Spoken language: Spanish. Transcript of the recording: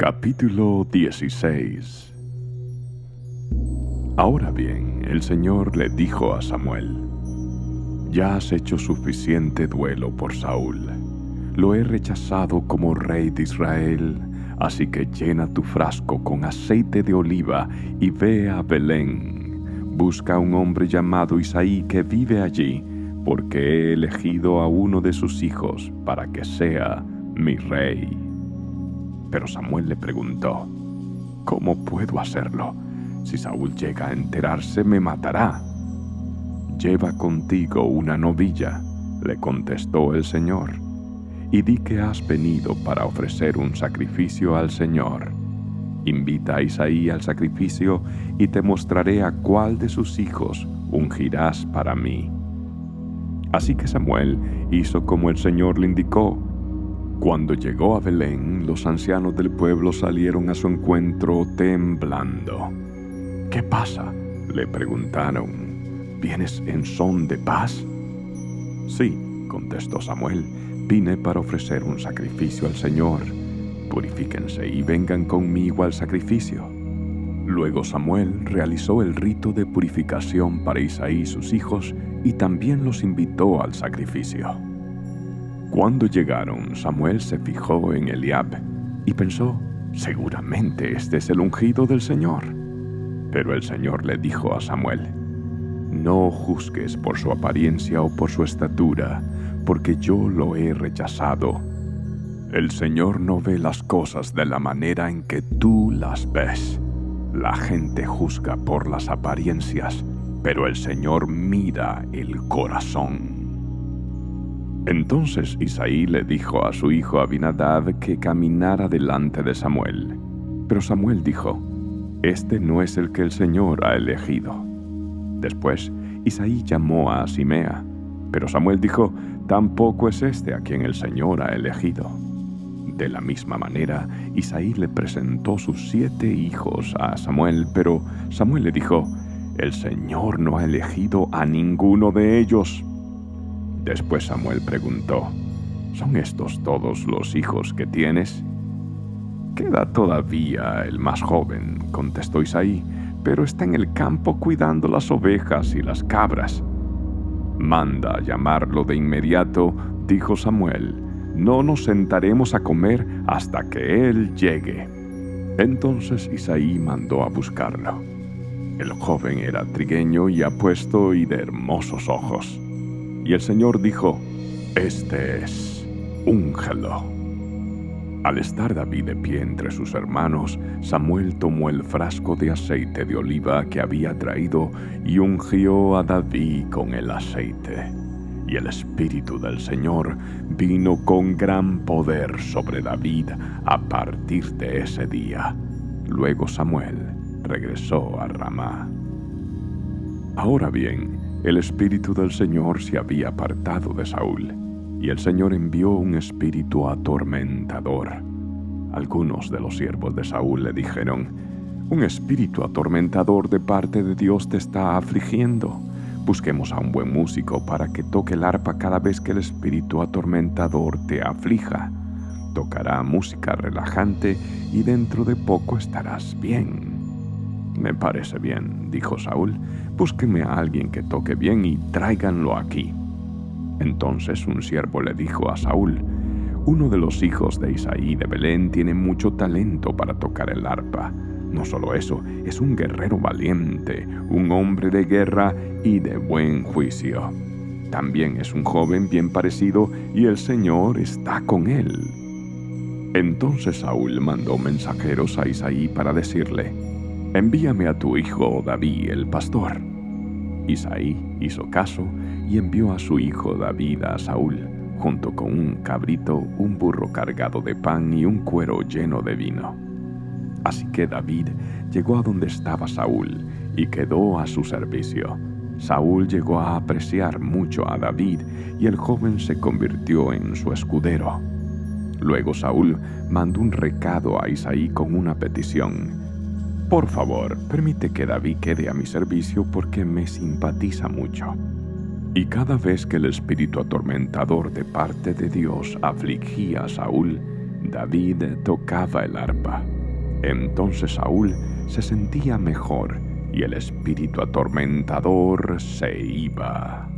Capítulo 16 Ahora bien, el Señor le dijo a Samuel, Ya has hecho suficiente duelo por Saúl. Lo he rechazado como rey de Israel, así que llena tu frasco con aceite de oliva y ve a Belén. Busca a un hombre llamado Isaí que vive allí, porque he elegido a uno de sus hijos para que sea mi rey. Pero Samuel le preguntó, ¿cómo puedo hacerlo? Si Saúl llega a enterarse, me matará. Lleva contigo una novilla, le contestó el Señor, y di que has venido para ofrecer un sacrificio al Señor. Invita a Isaí al sacrificio y te mostraré a cuál de sus hijos ungirás para mí. Así que Samuel hizo como el Señor le indicó, cuando llegó a Belén, los ancianos del pueblo salieron a su encuentro temblando. ¿Qué pasa? le preguntaron. ¿Vienes en son de paz? Sí, contestó Samuel, vine para ofrecer un sacrificio al Señor. Purifíquense y vengan conmigo al sacrificio. Luego Samuel realizó el rito de purificación para Isaí y sus hijos y también los invitó al sacrificio. Cuando llegaron, Samuel se fijó en Eliab y pensó, seguramente este es el ungido del Señor. Pero el Señor le dijo a Samuel, no juzgues por su apariencia o por su estatura, porque yo lo he rechazado. El Señor no ve las cosas de la manera en que tú las ves. La gente juzga por las apariencias, pero el Señor mira el corazón. Entonces Isaí le dijo a su hijo Abinadab que caminara delante de Samuel. Pero Samuel dijo, Este no es el que el Señor ha elegido. Después Isaí llamó a Simea, pero Samuel dijo, Tampoco es este a quien el Señor ha elegido. De la misma manera, Isaí le presentó sus siete hijos a Samuel, pero Samuel le dijo, El Señor no ha elegido a ninguno de ellos. Después Samuel preguntó, ¿son estos todos los hijos que tienes? Queda todavía el más joven, contestó Isaí, pero está en el campo cuidando las ovejas y las cabras. Manda a llamarlo de inmediato, dijo Samuel. No nos sentaremos a comer hasta que él llegue. Entonces Isaí mandó a buscarlo. El joven era trigueño y apuesto y de hermosos ojos. Y el Señor dijo, Este es, úngelo. Al estar David de pie entre sus hermanos, Samuel tomó el frasco de aceite de oliva que había traído y ungió a David con el aceite. Y el Espíritu del Señor vino con gran poder sobre David a partir de ese día. Luego Samuel regresó a Ramá. Ahora bien, el espíritu del Señor se había apartado de Saúl, y el Señor envió un espíritu atormentador. Algunos de los siervos de Saúl le dijeron, Un espíritu atormentador de parte de Dios te está afligiendo. Busquemos a un buen músico para que toque el arpa cada vez que el espíritu atormentador te aflija. Tocará música relajante y dentro de poco estarás bien. Me parece bien, dijo Saúl. Búsquenme a alguien que toque bien y tráiganlo aquí. Entonces un siervo le dijo a Saúl, uno de los hijos de Isaí de Belén tiene mucho talento para tocar el arpa. No solo eso, es un guerrero valiente, un hombre de guerra y de buen juicio. También es un joven bien parecido y el Señor está con él. Entonces Saúl mandó mensajeros a Isaí para decirle, envíame a tu hijo David el pastor. Isaí hizo caso y envió a su hijo David a Saúl, junto con un cabrito, un burro cargado de pan y un cuero lleno de vino. Así que David llegó a donde estaba Saúl y quedó a su servicio. Saúl llegó a apreciar mucho a David y el joven se convirtió en su escudero. Luego Saúl mandó un recado a Isaí con una petición. Por favor, permite que David quede a mi servicio porque me simpatiza mucho. Y cada vez que el espíritu atormentador de parte de Dios afligía a Saúl, David tocaba el arpa. Entonces Saúl se sentía mejor y el espíritu atormentador se iba.